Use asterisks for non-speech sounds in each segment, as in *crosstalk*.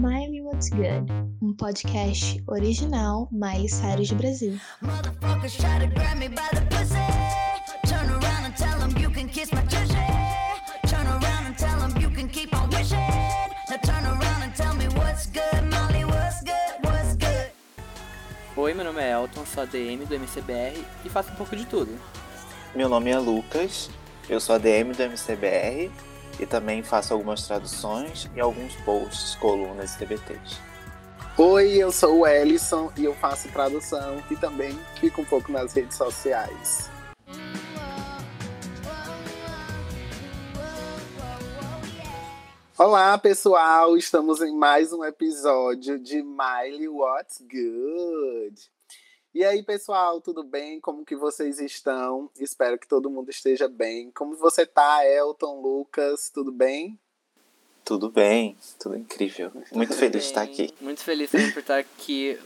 Miley What's Good, um podcast original Miley Cyrus do Brasil. Motherfuckers try to grab me by the pussy. Turn around and tell them you can kiss my tushy. Turn around and tell them you can keep on wishing. Now turn around and tell me what's good, Molly, what's good, what's good. Oi, meu nome é Elton, sou ADM do MCBR e faço um pouco de tudo. Meu nome é Lucas, eu sou ADM do MCBR e também faço algumas traduções e alguns posts, colunas e TBTs. Oi, eu sou o Ellison e eu faço tradução e também fico um pouco nas redes sociais. Olá, pessoal! Estamos em mais um episódio de Miley What's Good. E aí, pessoal, tudo bem? Como que vocês estão? Espero que todo mundo esteja bem. Como você tá, Elton, Lucas? Tudo bem? Tudo bem, tudo incrível. Muito feliz bem. de estar aqui. Muito feliz também por estar aqui.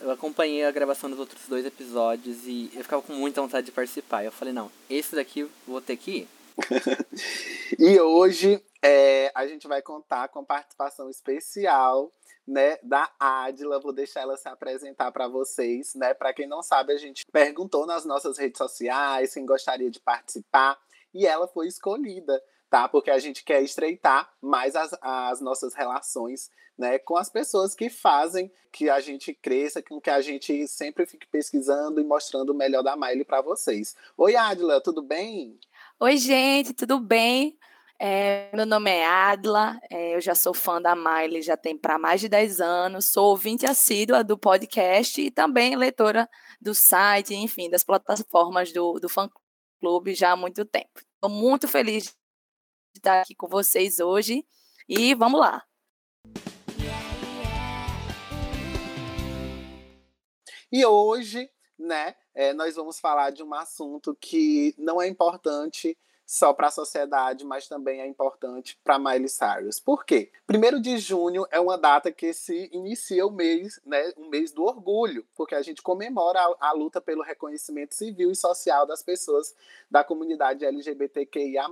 Eu acompanhei a gravação dos outros dois episódios e eu ficava com muita vontade de participar. Eu falei, não, esse daqui vou ter que ir. *laughs* e hoje é, a gente vai contar com a participação especial né, da Adila. Vou deixar ela se apresentar para vocês, né? Para quem não sabe, a gente perguntou nas nossas redes sociais quem gostaria de participar e ela foi escolhida, tá? Porque a gente quer estreitar mais as, as nossas relações, né, com as pessoas que fazem que a gente cresça, com que a gente sempre fique pesquisando e mostrando o melhor da Miley para vocês. Oi, Adila, tudo bem? Oi, gente, tudo bem? É, meu nome é Adla, é, eu já sou fã da Miley, já tem para mais de 10 anos, sou ouvinte assídua do podcast e também leitora do site, enfim, das plataformas do, do fã-clube já há muito tempo. Estou muito feliz de estar aqui com vocês hoje e vamos lá! E hoje, né, é, nós vamos falar de um assunto que não é importante só para a sociedade, mas também é importante para Miley Cyrus. Por quê? Primeiro de junho é uma data que se inicia o mês, né, um mês do orgulho, porque a gente comemora a, a luta pelo reconhecimento civil e social das pessoas da comunidade LGBTQIA+,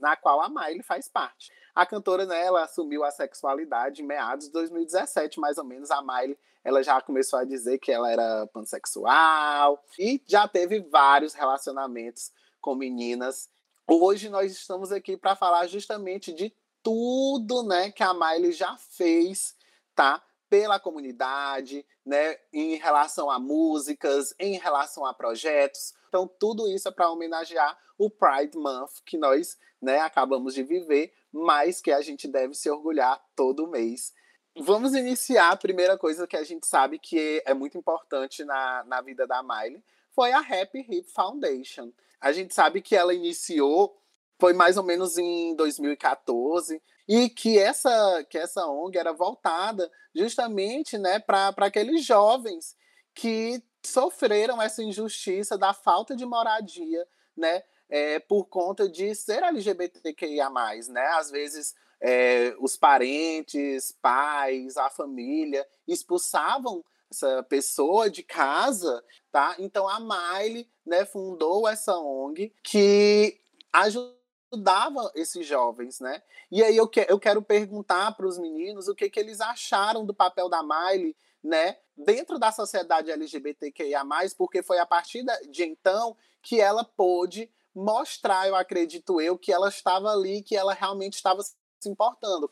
na qual a Miley faz parte. A cantora, né, ela assumiu a sexualidade em meados de 2017, mais ou menos, a Miley ela já começou a dizer que ela era pansexual e já teve vários relacionamentos com meninas Hoje nós estamos aqui para falar justamente de tudo, né, que a Miley já fez, tá? Pela comunidade, né, em relação a músicas, em relação a projetos. Então, tudo isso é para homenagear o Pride Month que nós, né, acabamos de viver, mas que a gente deve se orgulhar todo mês. Vamos iniciar a primeira coisa que a gente sabe que é muito importante na, na vida da Miley, foi a Happy Hip Foundation. A gente sabe que ela iniciou foi mais ou menos em 2014 e que essa que essa ONG era voltada justamente, né, para aqueles jovens que sofreram essa injustiça da falta de moradia, né, é, por conta de ser LGBTQIA+, né? Às vezes é, os parentes, pais, a família expulsavam essa pessoa de casa, tá? Então a Miley, né, fundou essa ONG que ajudava esses jovens, né? E aí eu, que, eu quero perguntar para os meninos o que, que eles acharam do papel da Miley, né, dentro da sociedade LGBTQIA+, porque foi a partir de então que ela pôde mostrar, eu acredito eu, que ela estava ali, que ela realmente estava se importando.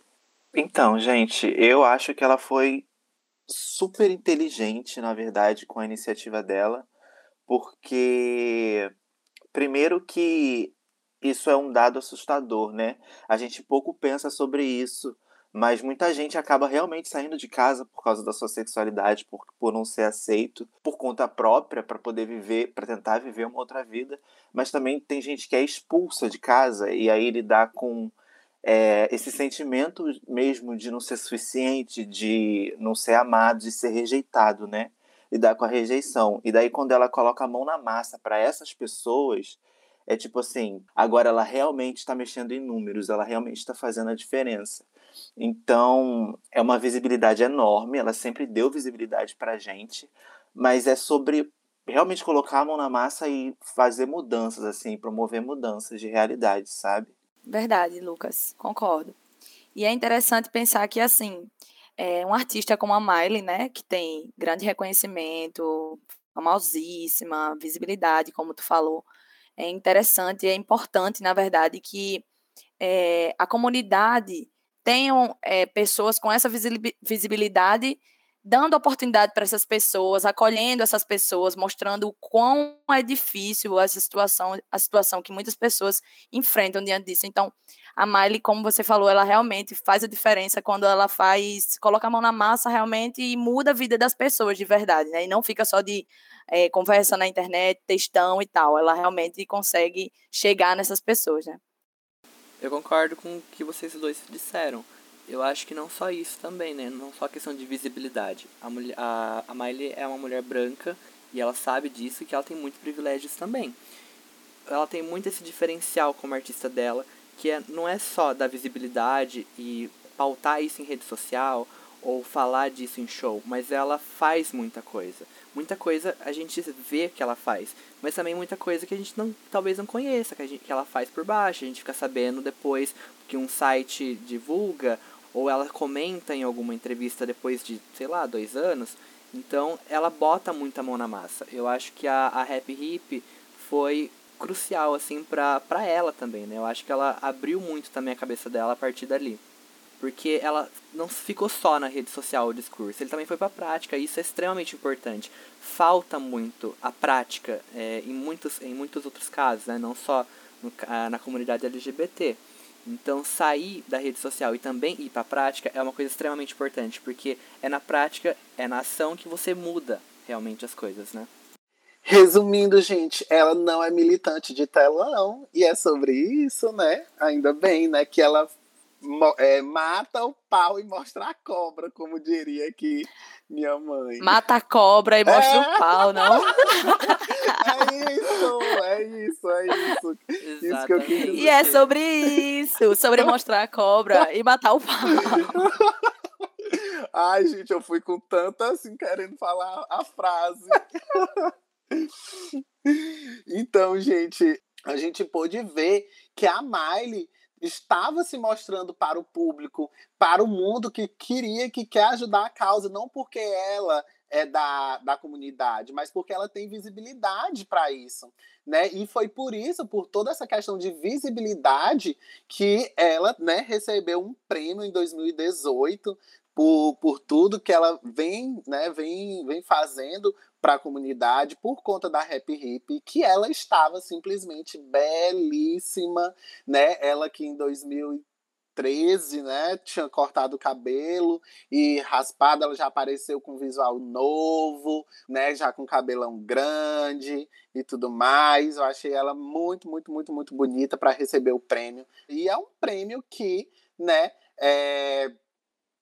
Então, gente, eu acho que ela foi super inteligente, na verdade, com a iniciativa dela, porque primeiro que isso é um dado assustador, né? A gente pouco pensa sobre isso, mas muita gente acaba realmente saindo de casa por causa da sua sexualidade, por, por não ser aceito, por conta própria, para poder viver, para tentar viver uma outra vida. Mas também tem gente que é expulsa de casa e aí lidar com é, esse sentimento mesmo de não ser suficiente, de não ser amado, de ser rejeitado, né? Lidar com a rejeição. E daí, quando ela coloca a mão na massa para essas pessoas, é tipo assim: agora ela realmente está mexendo em números, ela realmente está fazendo a diferença. Então, é uma visibilidade enorme, ela sempre deu visibilidade para a gente, mas é sobre realmente colocar a mão na massa e fazer mudanças, assim, promover mudanças de realidade, sabe? Verdade, Lucas, concordo. E é interessante pensar que, assim, é, um artista como a Miley, né, que tem grande reconhecimento, famosíssima, visibilidade, como tu falou, é interessante, é importante, na verdade, que é, a comunidade tenham é, pessoas com essa visibilidade dando oportunidade para essas pessoas, acolhendo essas pessoas, mostrando o quão é difícil essa situação, a situação que muitas pessoas enfrentam diante disso. Então, a Miley, como você falou, ela realmente faz a diferença quando ela faz, coloca a mão na massa realmente e muda a vida das pessoas de verdade, né? E não fica só de é, conversa na internet, textão e tal. Ela realmente consegue chegar nessas pessoas, né? Eu concordo com o que vocês dois disseram. Eu acho que não só isso também, né? Não só questão de visibilidade. A, mulher, a, a Miley é uma mulher branca e ela sabe disso que ela tem muitos privilégios também. Ela tem muito esse diferencial como artista dela, que é, não é só da visibilidade e pautar isso em rede social ou falar disso em show, mas ela faz muita coisa. Muita coisa a gente vê que ela faz, mas também muita coisa que a gente não, talvez não conheça, que, a gente, que ela faz por baixo, a gente fica sabendo depois que um site divulga, ou ela comenta em alguma entrevista depois de, sei lá, dois anos. Então ela bota muita mão na massa. Eu acho que a, a Happy Hip foi crucial assim pra, pra ela também, né? Eu acho que ela abriu muito também a cabeça dela a partir dali. Porque ela não ficou só na rede social o discurso, ele também foi para a prática, e isso é extremamente importante. Falta muito a prática é, em, muitos, em muitos outros casos, né? não só no, na comunidade LGBT. Então, sair da rede social e também ir para a prática é uma coisa extremamente importante, porque é na prática, é na ação que você muda realmente as coisas, né? Resumindo, gente, ela não é militante de telão, e é sobre isso, né? Ainda bem, né? Que ela é, mata o pau e mostra a cobra, como diria aqui minha mãe. Mata a cobra e mostra é. o pau, não? é isso, é isso, é isso. isso que eu quis dizer. E é sobre isso, sobre mostrar a cobra e matar o pau. Ai, gente, eu fui com tanta assim, querendo falar a frase. então, gente, a gente pôde ver que a Miley estava se mostrando para o público, para o mundo que queria, que quer ajudar a causa, não porque ela é da, da comunidade, mas porque ela tem visibilidade para isso, né? E foi por isso, por toda essa questão de visibilidade, que ela, né, recebeu um prêmio em 2018 por, por tudo que ela vem, né, vem, vem fazendo para a comunidade por conta da Happy Hip, que ela estava simplesmente belíssima, né? Ela que em 2013, né, tinha cortado o cabelo e raspado, ela já apareceu com visual novo, né, já com cabelão grande e tudo mais. Eu achei ela muito, muito, muito, muito bonita para receber o prêmio. E é um prêmio que, né, é,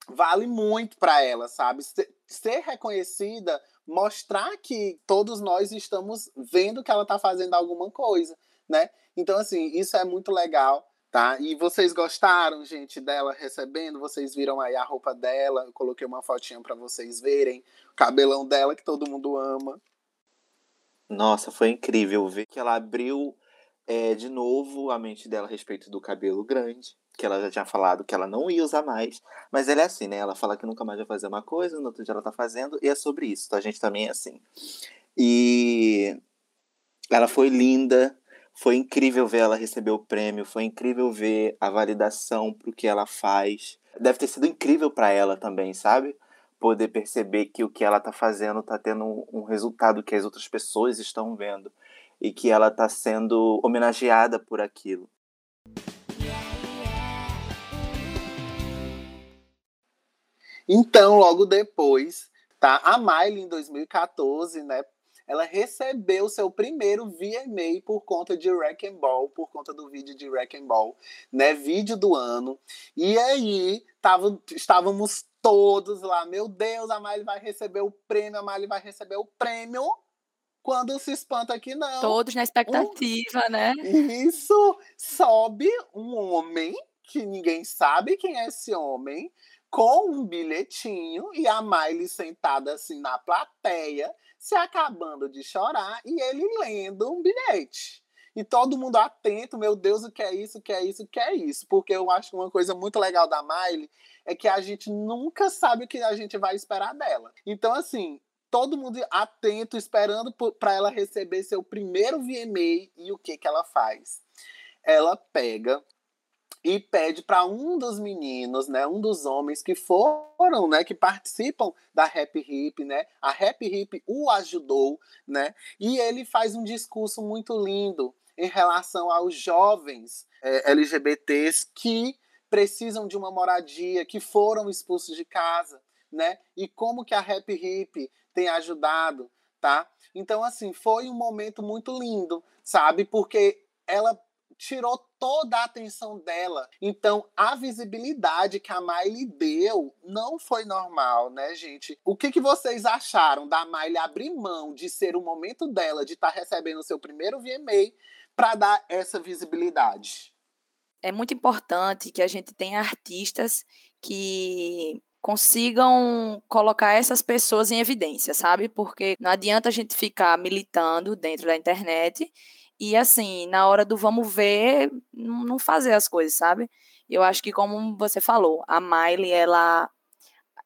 vale muito para ela, sabe? Ser reconhecida mostrar que todos nós estamos vendo que ela está fazendo alguma coisa, né? Então, assim, isso é muito legal, tá? E vocês gostaram, gente, dela recebendo? Vocês viram aí a roupa dela? Eu coloquei uma fotinha para vocês verem. O cabelão dela, que todo mundo ama. Nossa, foi incrível ver que ela abriu é, de novo a mente dela a respeito do cabelo grande que ela já tinha falado que ela não ia usar mais. Mas ela é assim, né? Ela fala que nunca mais vai fazer uma coisa, no outro dia ela tá fazendo, e é sobre isso. Então a gente também é assim. E ela foi linda, foi incrível ver ela receber o prêmio, foi incrível ver a validação pro que ela faz. Deve ter sido incrível para ela também, sabe? Poder perceber que o que ela tá fazendo tá tendo um resultado que as outras pessoas estão vendo e que ela tá sendo homenageada por aquilo. Então, logo depois, tá? A Miley, em 2014, né? Ela recebeu seu primeiro VMA por conta de Wreck and Ball, por conta do vídeo de Wreck and Ball, né? Vídeo do ano. E aí, tava, estávamos todos lá, meu Deus, a Miley vai receber o prêmio, a Miley vai receber o prêmio. Quando se espanta que não. Todos na expectativa, um, né? Isso. Sobe um homem que ninguém sabe quem é esse homem com um bilhetinho e a Miley sentada assim na plateia, se acabando de chorar e ele lendo um bilhete. e todo mundo atento, meu Deus, o que é isso, o que é isso, o que é isso. Porque eu acho que uma coisa muito legal da Miley é que a gente nunca sabe o que a gente vai esperar dela. Então, assim, todo mundo atento, esperando para ela receber seu primeiro VMA e o que, que ela faz? Ela pega e pede para um dos meninos, né, um dos homens que foram, né, que participam da Rap Hip, né, a Rap Hip o ajudou, né, e ele faz um discurso muito lindo em relação aos jovens é, LGBTs que precisam de uma moradia, que foram expulsos de casa, né, e como que a Rap Hip tem ajudado, tá? Então, assim, foi um momento muito lindo, sabe, porque ela tirou toda a atenção dela. Então, a visibilidade que a Miley deu não foi normal, né, gente? O que, que vocês acharam da Miley abrir mão de ser o momento dela, de estar tá recebendo o seu primeiro VMA, para dar essa visibilidade? É muito importante que a gente tenha artistas que consigam colocar essas pessoas em evidência, sabe? Porque não adianta a gente ficar militando dentro da internet e assim, na hora do vamos ver, não fazer as coisas, sabe? Eu acho que como você falou, a Miley, ela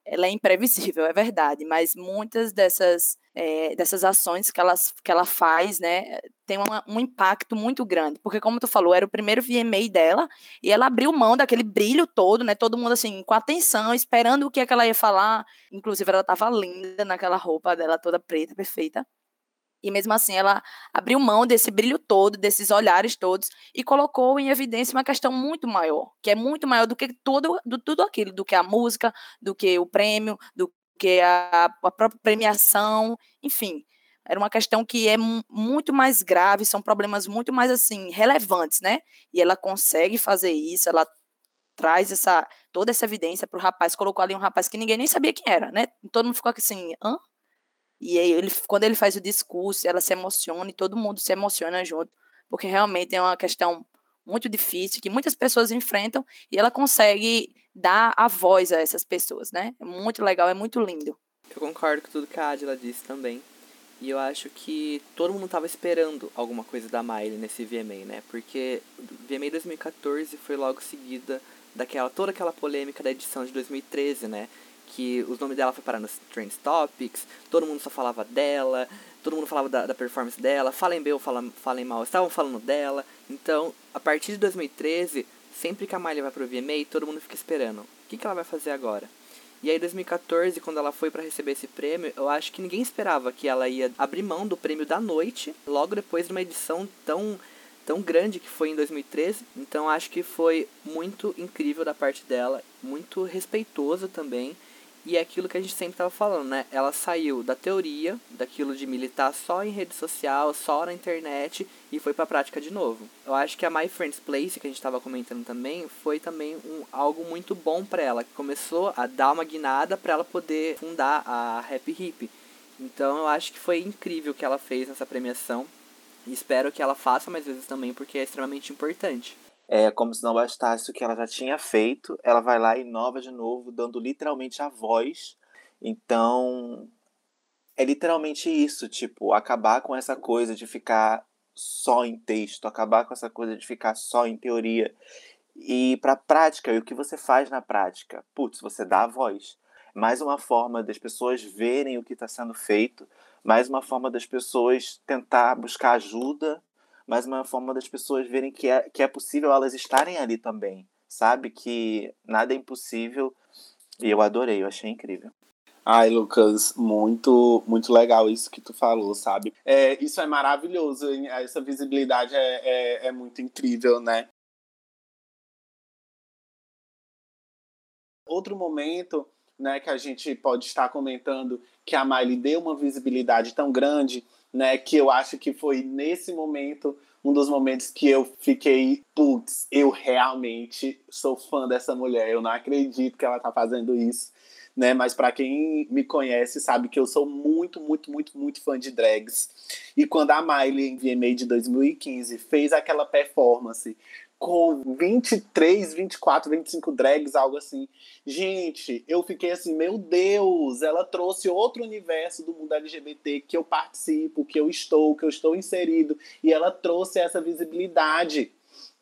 ela é imprevisível, *laughs* é verdade, mas muitas dessas, é, dessas ações que, elas, que ela faz, né, tem uma, um impacto muito grande, porque como tu falou, era o primeiro VMA dela, e ela abriu mão daquele brilho todo, né, todo mundo assim, com atenção, esperando o que, é que ela ia falar, inclusive ela estava linda naquela roupa dela toda preta, perfeita, e mesmo assim, ela abriu mão desse brilho todo, desses olhares todos, e colocou em evidência uma questão muito maior, que é muito maior do que todo, do, tudo aquilo, do que a música, do que o prêmio, do que a, a própria premiação, enfim. Era uma questão que é muito mais grave, são problemas muito mais assim relevantes, né? E ela consegue fazer isso, ela traz essa toda essa evidência para o rapaz, colocou ali um rapaz que ninguém nem sabia quem era, né? Todo mundo ficou assim, hã? E ele, quando ele faz o discurso, ela se emociona e todo mundo se emociona junto, porque realmente é uma questão muito difícil que muitas pessoas enfrentam e ela consegue dar a voz a essas pessoas, né? É muito legal, é muito lindo. Eu concordo com tudo que a Adila disse também. E eu acho que todo mundo estava esperando alguma coisa da Miley nesse VMA, né? Porque VMA 2014 foi logo seguida daquela toda aquela polêmica da edição de 2013, né? Que os nomes dela foi parar nos Trends Topics, todo mundo só falava dela, todo mundo falava da, da performance dela, falem bem ou falem, falem mal, estavam falando dela. Então, a partir de 2013, sempre que a Miley vai pro VMA, todo mundo fica esperando. O que, que ela vai fazer agora? E aí, 2014, quando ela foi para receber esse prêmio, eu acho que ninguém esperava que ela ia abrir mão do prêmio da noite, logo depois de uma edição tão tão grande que foi em 2013. Então, acho que foi muito incrível da parte dela, muito respeitoso também. E é aquilo que a gente sempre estava falando, né? Ela saiu da teoria, daquilo de militar só em rede social, só na internet e foi para a prática de novo. Eu acho que a My Friend's Place, que a gente estava comentando também, foi também um, algo muito bom para ela, que começou a dar uma guinada para ela poder fundar a Rap Hip. Então eu acho que foi incrível o que ela fez nessa premiação. E espero que ela faça mais vezes também, porque é extremamente importante. É como se não bastasse o que ela já tinha feito, ela vai lá e inova de novo, dando literalmente a voz. Então, é literalmente isso, tipo, acabar com essa coisa de ficar só em texto, acabar com essa coisa de ficar só em teoria e para prática. E o que você faz na prática? Putz, você dá a voz. Mais uma forma das pessoas verem o que está sendo feito, mais uma forma das pessoas tentar buscar ajuda mas uma forma das pessoas verem que é, que é possível elas estarem ali também, sabe? Que nada é impossível. E eu adorei, eu achei incrível. Ai, Lucas, muito, muito legal isso que tu falou, sabe? É, isso é maravilhoso, essa visibilidade é, é, é muito incrível, né? Outro momento né, que a gente pode estar comentando que a Miley deu uma visibilidade tão grande né? Que eu acho que foi nesse momento um dos momentos que eu fiquei, putz, eu realmente sou fã dessa mulher. Eu não acredito que ela tá fazendo isso, né? Mas para quem me conhece sabe que eu sou muito, muito, muito, muito fã de drags. E quando a Miley em VMA de 2015 fez aquela performance com 23, 24, 25 drags, algo assim. Gente, eu fiquei assim, meu Deus, ela trouxe outro universo do mundo LGBT que eu participo, que eu estou, que eu estou inserido, e ela trouxe essa visibilidade.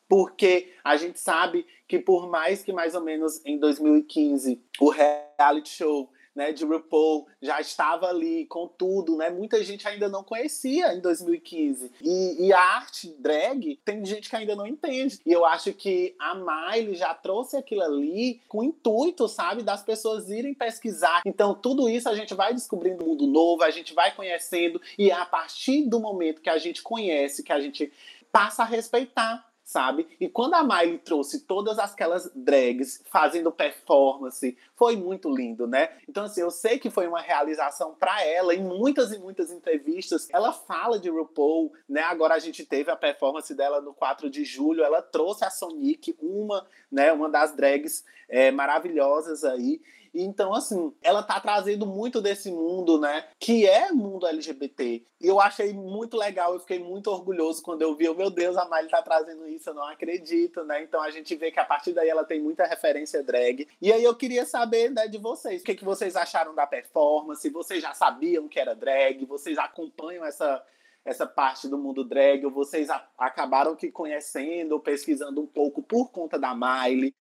Porque a gente sabe que por mais que mais ou menos em 2015 o reality show né, de RuPaul já estava ali com tudo, né? Muita gente ainda não conhecia em 2015. E, e, a arte drag tem gente que ainda não entende. E eu acho que a Miley já trouxe aquilo ali com o intuito, sabe, das pessoas irem pesquisar. Então, tudo isso a gente vai descobrindo um mundo novo, a gente vai conhecendo, e é a partir do momento que a gente conhece, que a gente passa a respeitar sabe? E quando a Miley trouxe todas aquelas drags fazendo performance, foi muito lindo, né? Então, assim, eu sei que foi uma realização para ela em muitas e muitas entrevistas. Ela fala de RuPaul, né? Agora a gente teve a performance dela no 4 de julho, ela trouxe a Sonic, uma, né, uma das drags é, maravilhosas aí. Então, assim, ela tá trazendo muito desse mundo, né? Que é mundo LGBT. E eu achei muito legal, eu fiquei muito orgulhoso quando eu vi, oh, meu Deus, a Miley tá trazendo isso, eu não acredito, né? Então a gente vê que a partir daí ela tem muita referência drag. E aí eu queria saber né, de vocês, o que, que vocês acharam da performance? Vocês já sabiam que era drag? Vocês acompanham essa essa parte do mundo drag, ou vocês acabaram que conhecendo pesquisando um pouco por conta da Miley?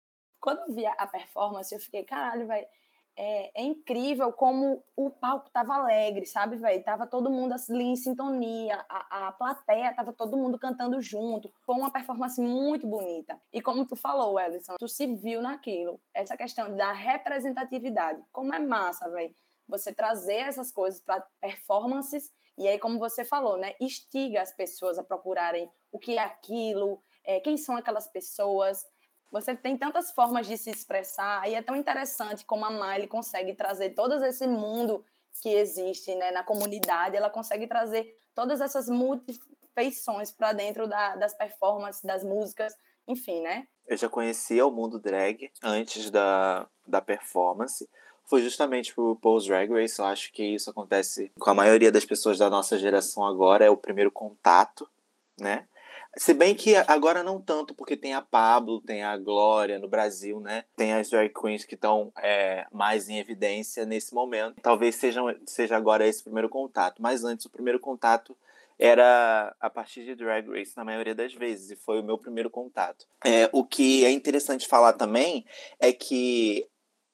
Quando eu vi a performance, eu fiquei, caralho, velho. É, é, incrível como o palco tava alegre, sabe, velho? Tava todo mundo ali em sintonia, a, a plateia tava todo mundo cantando junto. Foi uma performance muito bonita. E como tu falou, Ellison, tu se viu naquilo. Essa questão da representatividade. Como é massa, velho. Você trazer essas coisas para performances e aí, como você falou, né? Instiga as pessoas a procurarem o que é aquilo, é, quem são aquelas pessoas, você tem tantas formas de se expressar e é tão interessante como a Miley consegue trazer todo esse mundo que existe né, na comunidade, ela consegue trazer todas essas multifeições para dentro da, das performances, das músicas, enfim, né? Eu já conhecia o mundo drag antes da, da performance. Foi justamente pro Paul's Drag Race. Eu acho que isso acontece com a maioria das pessoas da nossa geração agora. É o primeiro contato, né? Se bem que agora não tanto, porque tem a Pablo, tem a Glória no Brasil, né? Tem as drag queens que estão é, mais em evidência nesse momento. Talvez seja, seja agora esse primeiro contato. Mas antes, o primeiro contato era a partir de Drag Race na maioria das vezes, e foi o meu primeiro contato. É, o que é interessante falar também é que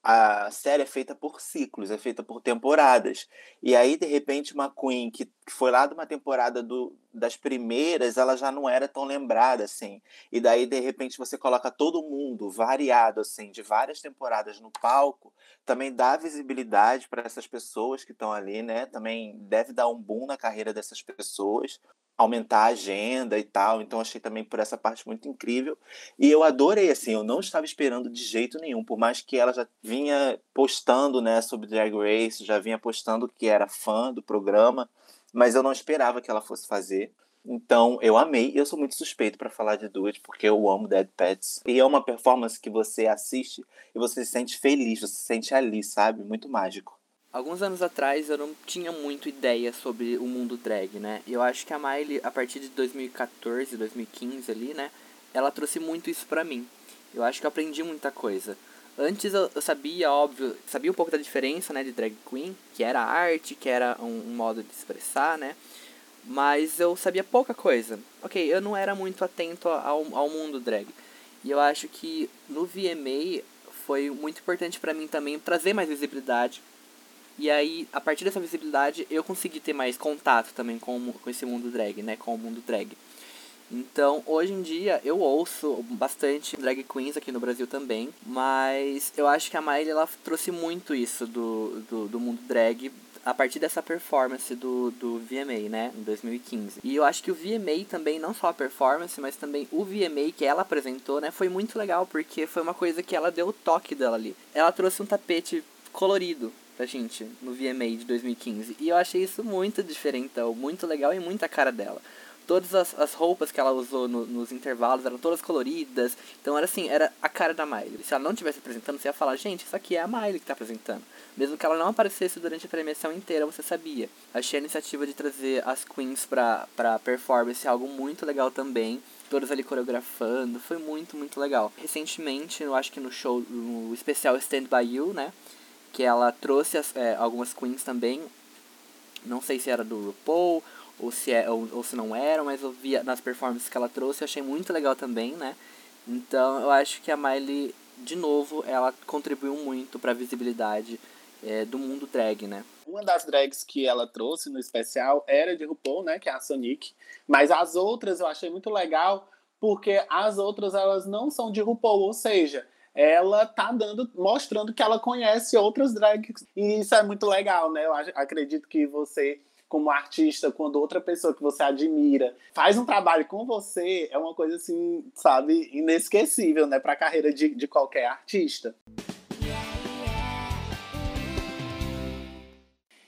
a série é feita por ciclos, é feita por temporadas. E aí, de repente, uma Queen que foi lá de uma temporada do, das primeiras, ela já não era tão lembrada, assim. E daí, de repente, você coloca todo mundo variado, assim, de várias temporadas no palco, também dá visibilidade para essas pessoas que estão ali, né? Também deve dar um boom na carreira dessas pessoas aumentar a agenda e tal. Então achei também por essa parte muito incrível. E eu adorei, assim, eu não estava esperando de jeito nenhum, por mais que ela já vinha postando, né, sobre Drag Race, já vinha postando que era fã do programa, mas eu não esperava que ela fosse fazer. Então, eu amei. Eu sou muito suspeito para falar de duas, porque eu amo Dead Pets. E é uma performance que você assiste e você se sente feliz, você se sente ali, sabe? Muito mágico. Alguns anos atrás eu não tinha muito ideia sobre o mundo drag, né? Eu acho que a Miley, a partir de 2014, 2015 ali, né? Ela trouxe muito isso pra mim. Eu acho que eu aprendi muita coisa. Antes eu, eu sabia, óbvio, sabia um pouco da diferença, né, de drag queen, que era arte, que era um, um modo de expressar, né? Mas eu sabia pouca coisa. Ok, eu não era muito atento ao, ao mundo drag. E eu acho que no VMA foi muito importante para mim também trazer mais visibilidade e aí, a partir dessa visibilidade, eu consegui ter mais contato também com, com esse mundo drag, né? Com o mundo drag. Então, hoje em dia, eu ouço bastante drag queens aqui no Brasil também, mas eu acho que a Miley, ela trouxe muito isso do, do, do mundo drag a partir dessa performance do, do VMA, né, em 2015. E eu acho que o VMA também, não só a performance, mas também o VMA que ela apresentou, né, foi muito legal, porque foi uma coisa que ela deu o toque dela ali. Ela trouxe um tapete colorido pra gente no VMA de 2015. E eu achei isso muito diferentão, muito legal e muita cara dela. Todas as, as roupas que ela usou no, nos intervalos eram todas coloridas. Então era assim, era a cara da Miley. Se ela não estivesse apresentando, você ia falar, gente, isso aqui é a Miley que tá apresentando. Mesmo que ela não aparecesse durante a premiação inteira, você sabia. Achei a iniciativa de trazer as queens pra, pra performance algo muito legal também. todas ali coreografando, foi muito, muito legal. Recentemente, eu acho que no show, no especial Stand By You, né, que ela trouxe as, é, algumas queens também, não sei se era do RuPaul ou se, é, ou, ou se não era, mas eu vi nas performances que ela trouxe, eu achei muito legal também, né. Então eu acho que a Miley, de novo, ela contribuiu muito para a visibilidade é, do mundo drag, né. Uma das drags que ela trouxe no especial era de RuPaul, né, que é a Sonic. Mas as outras eu achei muito legal, porque as outras elas não são de RuPaul, ou seja, ela tá dando, mostrando que ela conhece outras drags. E isso é muito legal, né? Eu acredito que você como artista, quando outra pessoa que você admira faz um trabalho com você, é uma coisa assim, sabe, inesquecível, né, para a carreira de, de qualquer artista.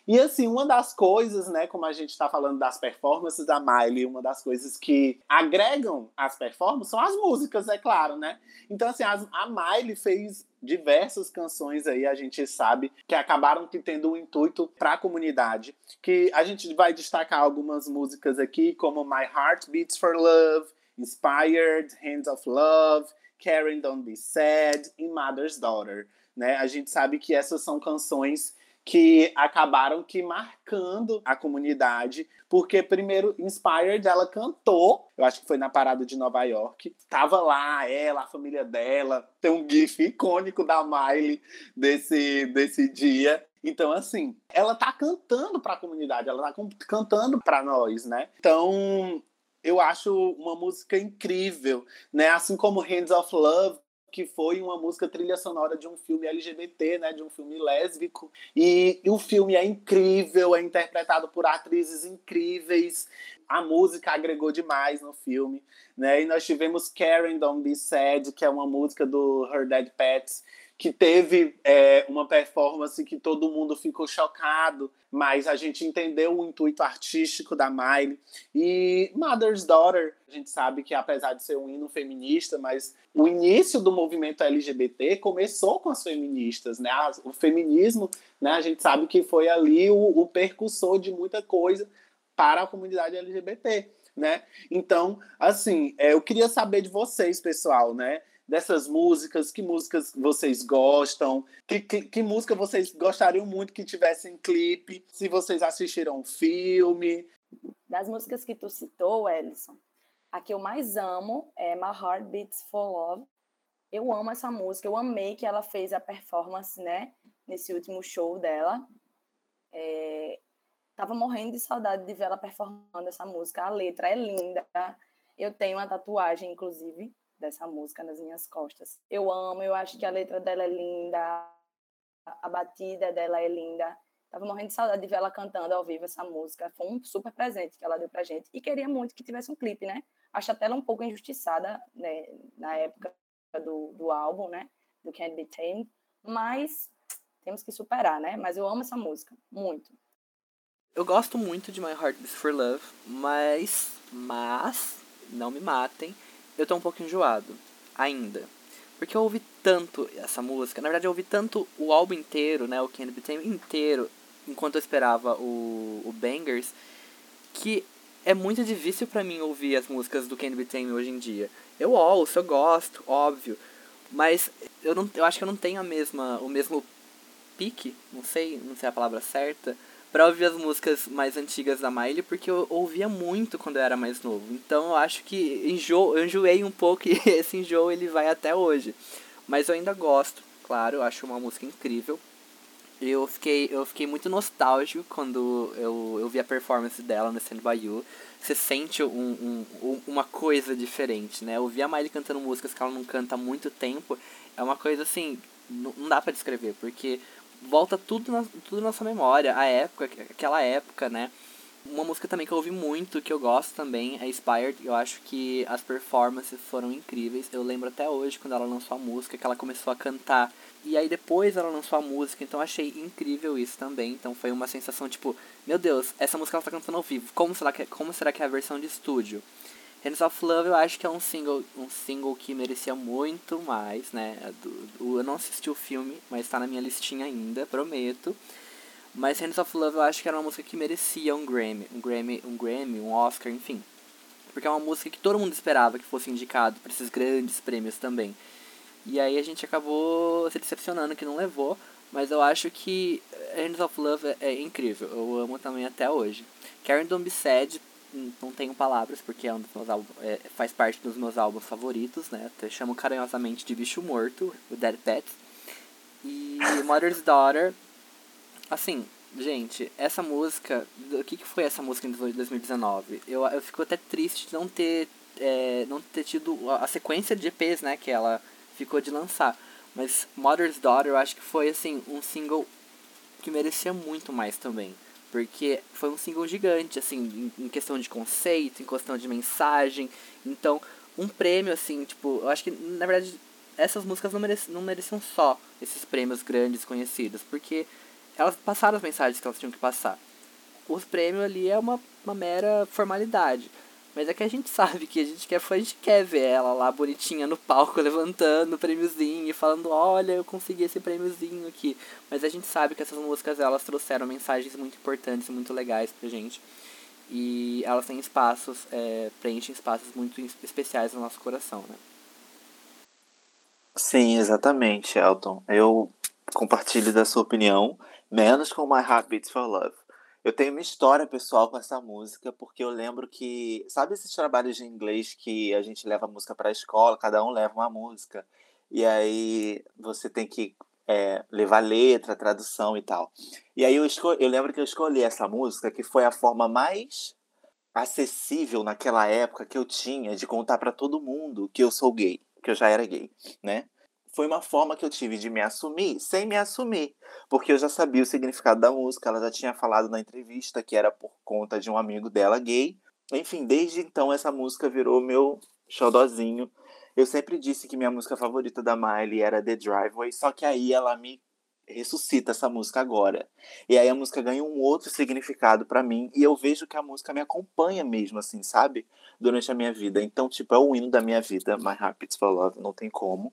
E assim, uma das coisas, né, como a gente está falando das performances da Miley, uma das coisas que agregam as performances são as músicas, é claro, né? Então, assim, as, a Miley fez diversas canções aí, a gente sabe, que acabaram tendo um intuito para a comunidade. Que a gente vai destacar algumas músicas aqui, como My Heart Beats for Love, Inspired, Hands of Love, Karen Don't Be Sad e Mother's Daughter. Né? A gente sabe que essas são canções que acabaram que marcando a comunidade, porque primeiro Inspired ela cantou, eu acho que foi na parada de Nova York, tava lá ela, a família dela, tem um gif icônico da Miley desse desse dia. Então assim, ela tá cantando para a comunidade, ela tá cantando para nós, né? Então, eu acho uma música incrível, né? Assim como Hands of Love, que foi uma música trilha sonora de um filme LGBT, né, de um filme lésbico. E, e o filme é incrível, é interpretado por atrizes incríveis. A música agregou demais no filme, né? E nós tivemos Karen Don't Be Sad, que é uma música do Her Dead Pets, que teve é, uma performance que todo mundo ficou chocado, mas a gente entendeu o intuito artístico da Miley. E Mother's Daughter, a gente sabe que apesar de ser um hino feminista, mas o início do movimento LGBT começou com as feministas, né? O feminismo, né? A gente sabe que foi ali o, o percussor de muita coisa para a comunidade LGBT, né? Então, assim, é, eu queria saber de vocês, pessoal, né? Dessas músicas, que músicas vocês gostam, que, que, que, música vocês gostariam muito que tivessem clipe, se vocês assistiram filme. Das músicas que tu citou, Ellison, a que eu mais amo é My Heart Beats for Love. Eu amo essa música, eu amei que ela fez a performance, né, nesse último show dela. É... Tava morrendo de saudade de ver ela performando essa música. A letra é linda. Eu tenho uma tatuagem, inclusive, dessa música nas minhas costas. Eu amo, eu acho que a letra dela é linda, a batida dela é linda. Tava morrendo de saudade de ver ela cantando ao vivo essa música. Foi um super presente que ela deu pra gente. E queria muito que tivesse um clipe, né? Acho até ela um pouco injustiçada né? na época do, do álbum, né? Do Can't Be Tamed. Mas temos que superar, né? Mas eu amo essa música, muito. Eu gosto muito de My Heart Is For Love, mas, mas, não me matem, eu tô um pouco enjoado ainda. Porque eu ouvi tanto essa música, na verdade eu ouvi tanto o álbum inteiro, né, o Candy Be Tame inteiro, enquanto eu esperava o, o Bangers, que é muito difícil para mim ouvir as músicas do Candy Be Tame hoje em dia. Eu ouço, eu gosto, óbvio, mas eu, não, eu acho que eu não tenho a mesma, o mesmo pique, não sei, não sei a palavra certa, para ouvir as músicas mais antigas da Miley, porque eu ouvia muito quando eu era mais novo. Então eu acho que enjo, eu enjoei um pouco *laughs* e esse enjoo ele vai até hoje. Mas eu ainda gosto, claro, eu acho uma música incrível. Eu fiquei, eu fiquei muito nostálgico quando eu, eu vi a performance dela no Stand By You. Você sente um, um, uma coisa diferente, né? Ouvir a Miley cantando músicas que ela não canta há muito tempo é uma coisa assim, não, não dá para descrever, porque volta tudo na, tudo na nossa memória, a época, aquela época, né? Uma música também que eu ouvi muito, que eu gosto também, é Inspired. Eu acho que as performances foram incríveis. Eu lembro até hoje, quando ela lançou a música, que ela começou a cantar. E aí depois ela lançou a música, então achei incrível isso também. Então foi uma sensação tipo, meu Deus, essa música ela tá cantando ao vivo. Como será que, como será que é a versão de estúdio? Hands of Love eu acho que é um single, um single que merecia muito mais, né? Do, eu não assisti o filme, mas está na minha listinha ainda, prometo. Mas Hands of Love eu acho que era uma música que merecia um Grammy, um Grammy, um Grammy, um Oscar, enfim. porque é uma música que todo mundo esperava que fosse indicado para esses grandes prêmios também. E aí a gente acabou se decepcionando que não levou, mas eu acho que Hands of Love é, é incrível, eu amo também até hoje. Karen Don't Be Sad, não tenho palavras, porque é um dos meus é, faz parte dos meus álbuns favoritos, né? Até chamo carinhosamente de Bicho Morto, o Dead Pets. E *laughs* Mother's Daughter, assim, gente, essa música, o que, que foi essa música em 2019? Eu, eu fico até triste de não ter, é, não ter tido a, a sequência de EPs, né, que ela ficou de lançar. Mas Mother's Daughter, eu acho que foi, assim, um single que merecia muito mais também. Porque foi um single gigante, assim, em, questão de conceito, em questão de mensagem. Então, um prêmio, assim, tipo, eu acho que, na verdade, essas músicas não, mereciam, não mereciam só esses prêmios grandes conhecidos, porque elas passaram as mensagens que elas tinham que passar. Os prêmios ali é uma, uma mera formalidade. Mas é que a gente sabe que a gente quer, a gente quer ver ela lá bonitinha no palco, levantando o prêmiozinho e falando, olha, eu consegui esse prêmiozinho aqui. Mas a gente sabe que essas músicas elas trouxeram mensagens muito importantes e muito legais pra gente. E elas têm espaços, é, preenchem espaços muito especiais no nosso coração, né? Sim, exatamente, Elton. Eu compartilho da sua opinião, menos com My Heart Beats for Love. Eu tenho uma história pessoal com essa música, porque eu lembro que. Sabe esses trabalhos de inglês que a gente leva a música para a escola, cada um leva uma música, e aí você tem que é, levar letra, tradução e tal. E aí eu, eu lembro que eu escolhi essa música, que foi a forma mais acessível naquela época que eu tinha de contar para todo mundo que eu sou gay, que eu já era gay, né? Foi uma forma que eu tive de me assumir sem me assumir, porque eu já sabia o significado da música, ela já tinha falado na entrevista que era por conta de um amigo dela gay. Enfim, desde então essa música virou meu xodozinho. Eu sempre disse que minha música favorita da Miley era The Driveway, só que aí ela me ressuscita essa música agora. E aí a música ganha um outro significado para mim e eu vejo que a música me acompanha mesmo assim, sabe? Durante a minha vida. Então, tipo, é o hino da minha vida, My Beats for Love, não tem como.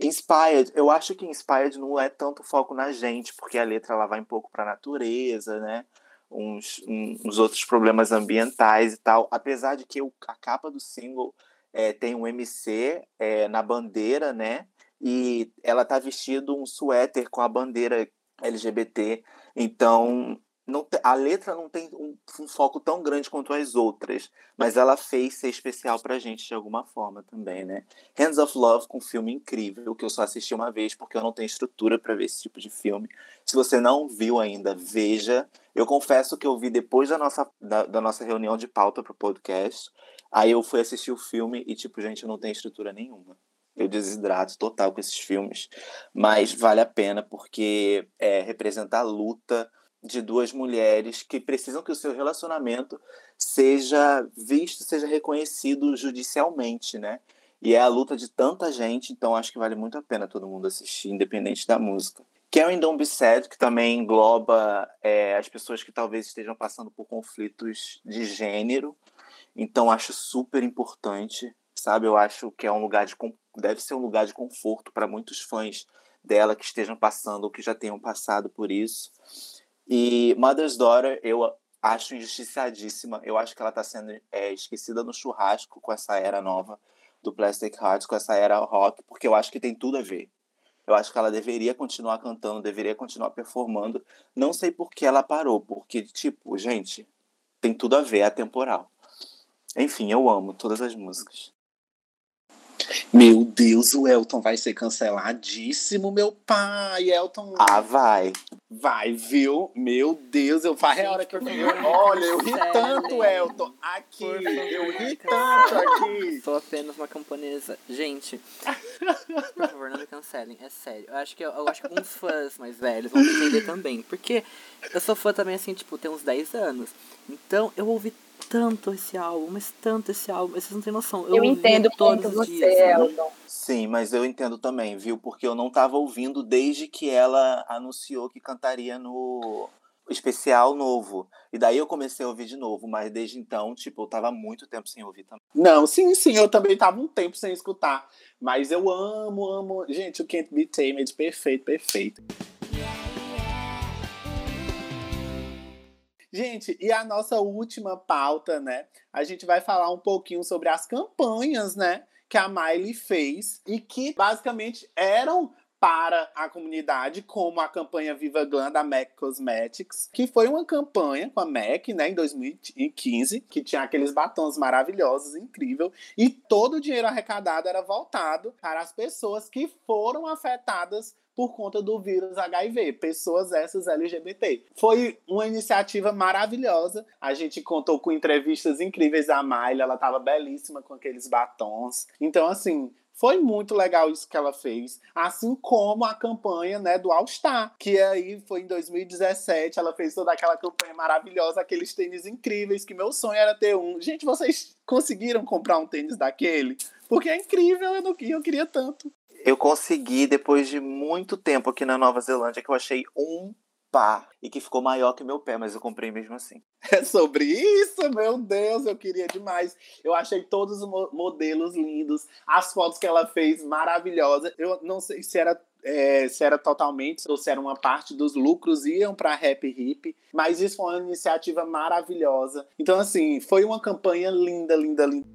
Inspired, eu acho que Inspired não é tanto foco na gente, porque a letra ela vai um pouco para a natureza, né? Uns, uns outros problemas ambientais e tal. Apesar de que a capa do single é, tem um MC é, na bandeira, né? E ela tá vestindo um suéter com a bandeira LGBT. Então, não, a letra não tem um, um, foco tão grande quanto as outras, mas ela fez ser especial pra gente de alguma forma também, né? Hands of Love, com um filme incrível, que eu só assisti uma vez porque eu não tenho estrutura para ver esse tipo de filme. Se você não viu ainda, veja. Eu confesso que eu vi depois da nossa, da, da nossa reunião de pauta pro podcast. Aí eu fui assistir o filme e, tipo, gente, eu não tenho estrutura nenhuma. Eu desidrato total com esses filmes. Mas vale a pena porque é, representa a luta de duas mulheres que precisam que o seu relacionamento seja visto, seja reconhecido judicialmente, né? E é a luta de tanta gente, então acho que vale muito a pena todo mundo assistir, independente da música. Karen Don't Be Sad, que também engloba é, as pessoas que talvez estejam passando por conflitos de gênero, então acho super importante, sabe? Eu acho que é um lugar de deve ser um lugar de conforto para muitos fãs dela que estejam passando ou que já tenham passado por isso. E Mother's Daughter eu acho injustiçadíssima. Eu acho que ela está sendo é, esquecida no churrasco com essa era nova do Plastic Hearts, com essa era rock, porque eu acho que tem tudo a ver. Eu acho que ela deveria continuar cantando, deveria continuar performando. Não sei por que ela parou, porque, tipo, gente, tem tudo a ver, é atemporal. Enfim, eu amo todas as músicas. Meu Deus, o Elton vai ser canceladíssimo, meu pai. Elton. Ah, vai. Vai, viu? Meu Deus, eu faz a hora que eu Olha, eu ri tanto, Elton. Aqui, eu ri tanto aqui. Sou apenas uma camponesa. Gente, por favor, não me cancelem. É sério. Eu acho que, eu, eu acho que alguns fãs mais velhos vão entender também. Porque eu sou fã também, assim, tipo, tem uns 10 anos. Então, eu ouvi tanto esse álbum, mas tanto esse álbum, vocês não têm noção. Eu, eu entendo todos você, dias, Eldon. Sim, mas eu entendo também, viu? Porque eu não tava ouvindo desde que ela anunciou que cantaria no especial novo. E daí eu comecei a ouvir de novo, mas desde então, tipo, eu tava muito tempo sem ouvir também. Não, sim, sim, eu também tava um tempo sem escutar. Mas eu amo, amo. Gente, o Can't Be Tamed, perfeito, perfeito. Gente, e a nossa última pauta, né? A gente vai falar um pouquinho sobre as campanhas, né? Que a Miley fez e que basicamente eram para a comunidade, como a campanha Viva Glam da MAC Cosmetics, que foi uma campanha com a MAC, né, em 2015, que tinha aqueles batons maravilhosos, incrível, e todo o dinheiro arrecadado era voltado para as pessoas que foram afetadas por conta do vírus HIV, pessoas essas LGBT. Foi uma iniciativa maravilhosa. A gente contou com entrevistas incríveis da Miley, ela estava belíssima com aqueles batons. Então, assim, foi muito legal isso que ela fez, assim como a campanha né, do All Star, que aí foi em 2017, ela fez toda aquela campanha maravilhosa, aqueles tênis incríveis, que meu sonho era ter um. Gente, vocês conseguiram comprar um tênis daquele? Porque é incrível, eu, não, eu queria tanto. Eu consegui depois de muito tempo aqui na Nova Zelândia, que eu achei um par e que ficou maior que meu pé, mas eu comprei mesmo assim. *laughs* É sobre isso, meu Deus, eu queria demais. Eu achei todos os modelos lindos, as fotos que ela fez maravilhosas. Eu não sei se era é, se era totalmente ou se era uma parte dos lucros iam para Rap Hip, mas isso foi uma iniciativa maravilhosa. Então assim, foi uma campanha linda, linda, linda.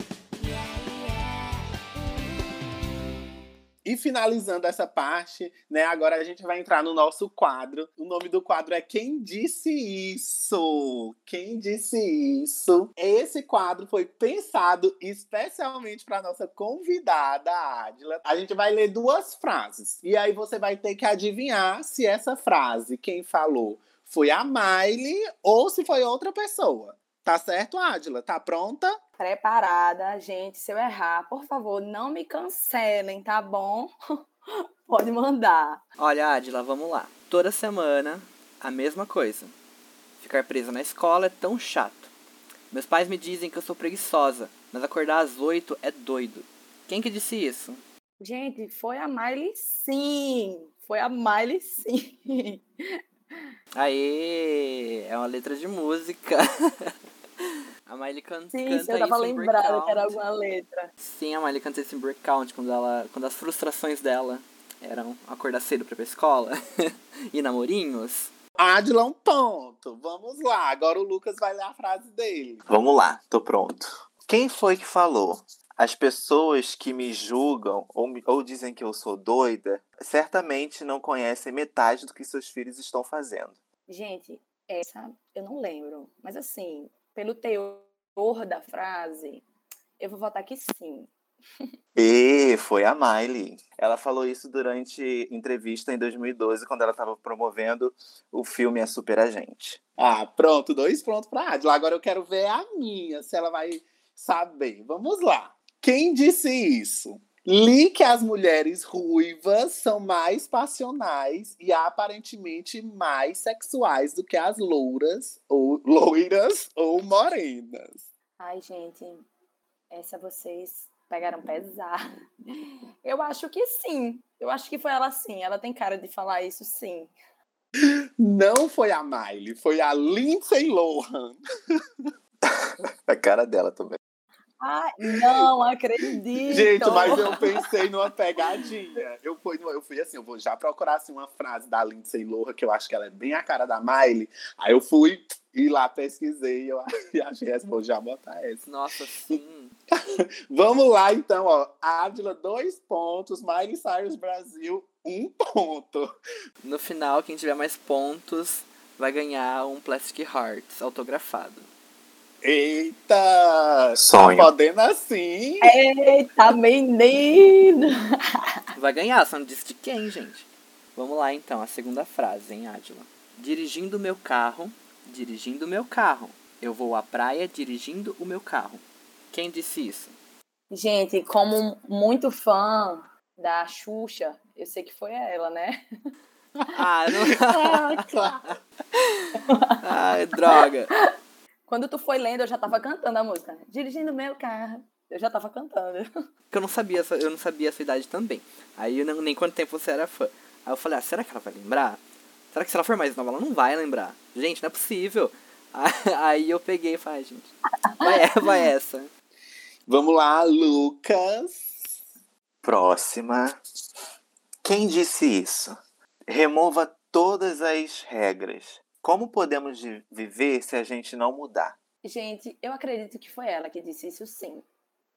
E finalizando essa parte, né? Agora a gente vai entrar no nosso quadro. O nome do quadro é Quem Disse Isso? Quem Disse Isso? Esse quadro foi pensado especialmente para nossa convidada, Adila. A gente vai ler duas frases. E aí você vai ter que adivinhar se essa frase, quem falou, foi a Miley ou se foi outra pessoa. Tá certo, Adila? Tá pronta? Preparada, gente. Se eu errar, por favor, não me cancelem, tá bom? *laughs* Pode mandar. Olha, Adila, vamos lá. Toda semana, a mesma coisa. Ficar presa na escola é tão chato. Meus pais me dizem que eu sou preguiçosa, mas acordar às oito é doido. Quem que disse isso? Gente, foi a Miley sim. Foi a Miley sim. *laughs* Aê! É uma letra de música. *laughs* A Miley can Sim, canta eu tava isso lembrada que era alguma letra. Sim, a Miley canta isso em Breakout, quando, ela, quando as frustrações dela eram acordar cedo pra ir pra escola *laughs* e namorinhos. Adila, um ponto. Vamos lá. Agora o Lucas vai ler a frase dele. Vamos lá, tô pronto. Quem foi que falou? As pessoas que me julgam ou, ou dizem que eu sou doida certamente não conhecem metade do que seus filhos estão fazendo. Gente, essa eu não lembro. Mas assim, pelo teor da frase, eu vou votar que sim. E foi a Miley. Ela falou isso durante entrevista em 2012, quando ela estava promovendo o filme A Super Agente. Ah, pronto, dois pontos para a Adila. Agora eu quero ver a minha, se ela vai saber. Vamos lá. Quem disse isso? Li que as mulheres ruivas são mais passionais e aparentemente mais sexuais do que as louras, ou loiras ou morenas. Ai, gente, essa vocês pegaram pesado. Eu acho que sim. Eu acho que foi ela sim. Ela tem cara de falar isso sim. Não foi a Miley, foi a Lindsay Lohan. a *laughs* cara dela também. Ai, não acredito. Gente, mas eu pensei numa pegadinha. Eu fui, eu fui assim, eu vou já procurar assim, uma frase da Lindsay Lohan, que eu acho que ela é bem a cara da Miley. Aí eu fui e lá pesquisei eu, *laughs* e achei essa, vou já botar essa. Nossa, sim. *laughs* Vamos lá, então, ó. Ádila, dois pontos. Miley Cyrus Brasil, um ponto. No final, quem tiver mais pontos vai ganhar um Plastic Hearts autografado. Eita! Sonho. Tá podendo assim. Eita, menino! Vai ganhar, só não disse de quem, gente. Vamos lá então, a segunda frase, hein, Adila? Dirigindo o meu carro, dirigindo o meu carro. Eu vou à praia dirigindo o meu carro. Quem disse isso? Gente, como muito fã da Xuxa, eu sei que foi ela, né? Ah, não. ah, *laughs* claro. Ai, droga. Quando tu foi lendo, eu já tava cantando a música. Dirigindo meu carro. Eu já tava cantando. *laughs* Porque eu não sabia, eu não sabia a sua idade também. Aí eu não, nem quanto tempo você era fã. Aí eu falei, ah, será que ela vai lembrar? Será que se ela for mais nova, ela não vai lembrar? Gente, não é possível. *laughs* Aí eu peguei e falei, gente, vai, vai essa. Vamos lá, Lucas. Próxima. Quem disse isso? Remova todas as regras. Como podemos viver se a gente não mudar? Gente, eu acredito que foi ela que disse isso sim.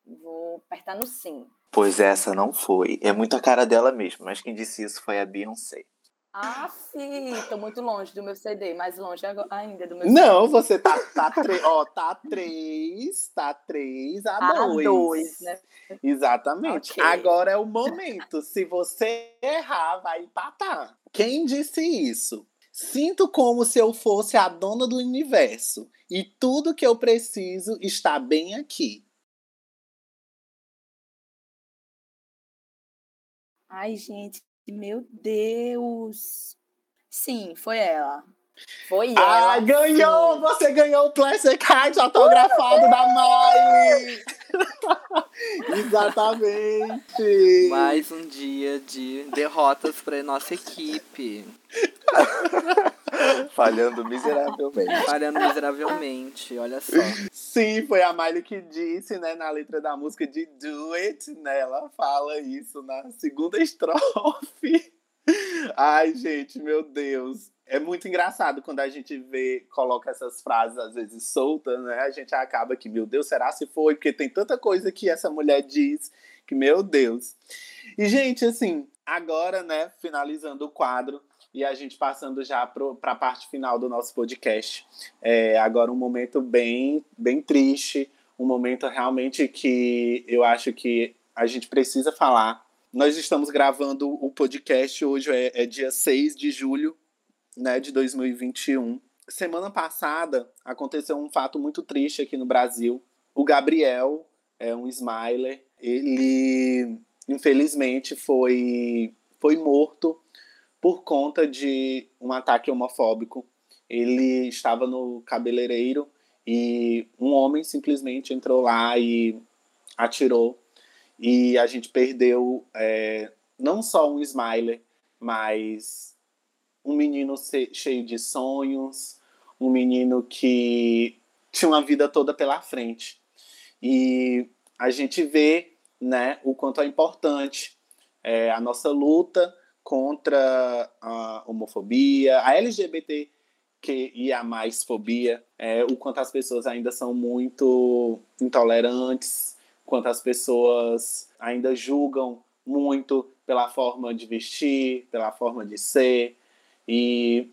Vou apertar no sim. Pois essa não foi. É muito a cara dela mesmo, mas quem disse isso foi a Beyoncé. Ah, sim, tô muito longe do meu CD, mais longe ainda do meu Não, CD. você tá, tá, ó, tá três, tá três a, a dois. dois né? Exatamente. Okay. Agora é o momento. Se você errar, vai empatar. Quem disse isso? Sinto como se eu fosse a dona do universo e tudo que eu preciso está bem aqui. Ai, gente, meu Deus. Sim, foi ela. Foi ela. Ah, ganhou! Sim. Você ganhou o Classic Card autografado da Miley! *laughs* Exatamente! Mais um dia de derrotas para nossa equipe. *laughs* Falhando miseravelmente. Falhando miseravelmente, olha só. Sim, foi a Miley que disse, né, na letra da música de Do It, né? Ela fala isso na segunda estrofe. *laughs* Ai, gente, meu Deus. É muito engraçado quando a gente vê, coloca essas frases às vezes soltas, né? A gente acaba que, meu Deus, será se foi? Porque tem tanta coisa que essa mulher diz que, meu Deus. E, gente, assim, agora, né, finalizando o quadro, e a gente passando já para a parte final do nosso podcast. É, agora um momento bem, bem triste, um momento realmente que eu acho que a gente precisa falar. Nós estamos gravando o podcast hoje, é, é dia 6 de julho né, de 2021. Semana passada aconteceu um fato muito triste aqui no Brasil. O Gabriel, é um Smiler, ele infelizmente foi, foi morto por conta de um ataque homofóbico. Ele estava no cabeleireiro e um homem simplesmente entrou lá e atirou. E a gente perdeu é, não só um Smiler, mas um menino cheio de sonhos, um menino que tinha uma vida toda pela frente. E a gente vê né, o quanto é importante é, a nossa luta contra a homofobia, a LGBT que e a mais fobia, é, o quanto as pessoas ainda são muito intolerantes, quanto as pessoas ainda julgam muito pela forma de vestir, pela forma de ser. E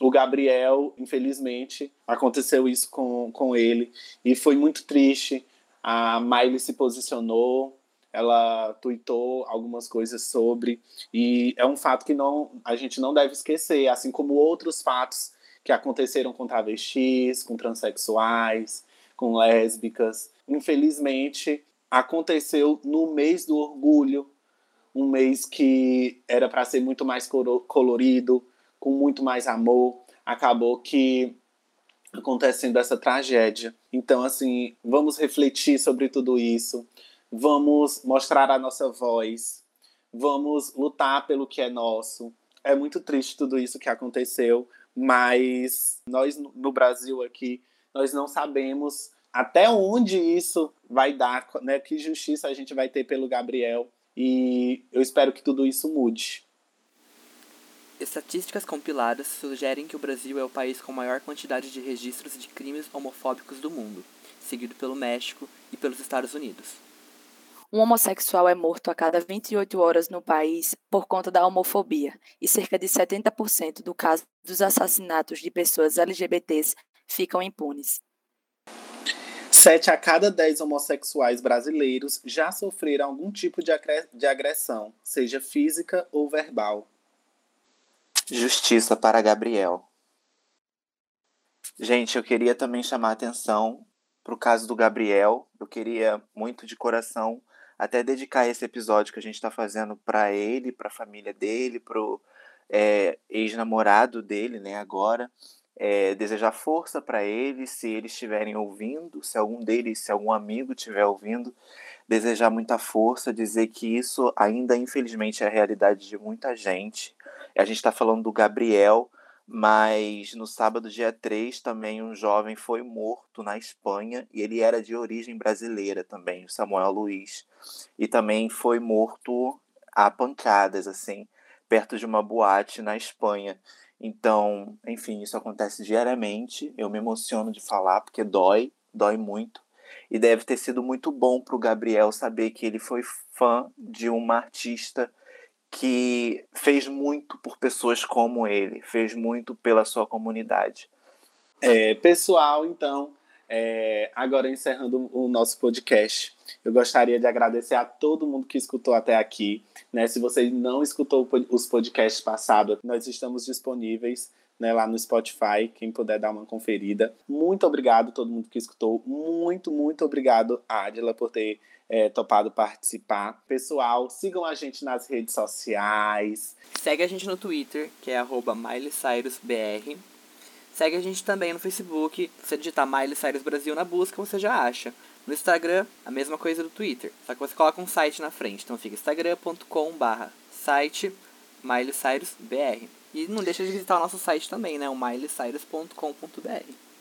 o Gabriel, infelizmente, aconteceu isso com, com ele e foi muito triste. A Miley se posicionou, ela tweetou algumas coisas sobre e é um fato que não a gente não deve esquecer, assim como outros fatos que aconteceram com travestis, com transexuais, com lésbicas. Infelizmente, aconteceu no mês do orgulho, um mês que era para ser muito mais colorido, com muito mais amor, acabou que acontecendo essa tragédia. Então, assim, vamos refletir sobre tudo isso vamos mostrar a nossa voz, vamos lutar pelo que é nosso. É muito triste tudo isso que aconteceu, mas nós no Brasil aqui, nós não sabemos até onde isso vai dar, né? Que justiça a gente vai ter pelo Gabriel. E eu espero que tudo isso mude. Estatísticas compiladas sugerem que o Brasil é o país com maior quantidade de registros de crimes homofóbicos do mundo, seguido pelo México e pelos Estados Unidos. Um homossexual é morto a cada 28 horas no país por conta da homofobia, e cerca de 70% do caso dos assassinatos de pessoas LGBTs ficam impunes. Sete a cada dez homossexuais brasileiros já sofreram algum tipo de agressão, seja física ou verbal. Justiça para Gabriel. Gente, eu queria também chamar a atenção para o caso do Gabriel. Eu queria muito de coração até dedicar esse episódio que a gente está fazendo para ele, para a família dele, para o é, ex-namorado dele, né, agora. É, desejar força para ele, se eles estiverem ouvindo, se algum deles, se algum amigo estiver ouvindo, desejar muita força, dizer que isso ainda, infelizmente, é a realidade de muita gente. A gente está falando do Gabriel, mas no sábado, dia 3, também um jovem foi morto na Espanha e ele era de origem brasileira também, o Samuel Luiz. E também foi morto a pancadas, assim, perto de uma boate na Espanha. Então, enfim, isso acontece diariamente. Eu me emociono de falar porque dói, dói muito. E deve ter sido muito bom para o Gabriel saber que ele foi fã de uma artista que fez muito por pessoas como ele, fez muito pela sua comunidade. É, pessoal, então, é, agora encerrando o nosso podcast, eu gostaria de agradecer a todo mundo que escutou até aqui. Né? Se você não escutou os podcasts passados, nós estamos disponíveis né, lá no Spotify, quem puder dar uma conferida. Muito obrigado a todo mundo que escutou. Muito, muito obrigado, Adila, por ter é, topado participar. Pessoal, sigam a gente nas redes sociais. Segue a gente no Twitter, que é arroba Segue a gente também no Facebook. Se você digitar Miley Cyrus Brasil na busca, você já acha. No Instagram, a mesma coisa do Twitter. Só que você coloca um site na frente. Então fica instagram.com barra site Miley. E não deixa de visitar o nosso site também, né? O mileycyrus.com.br.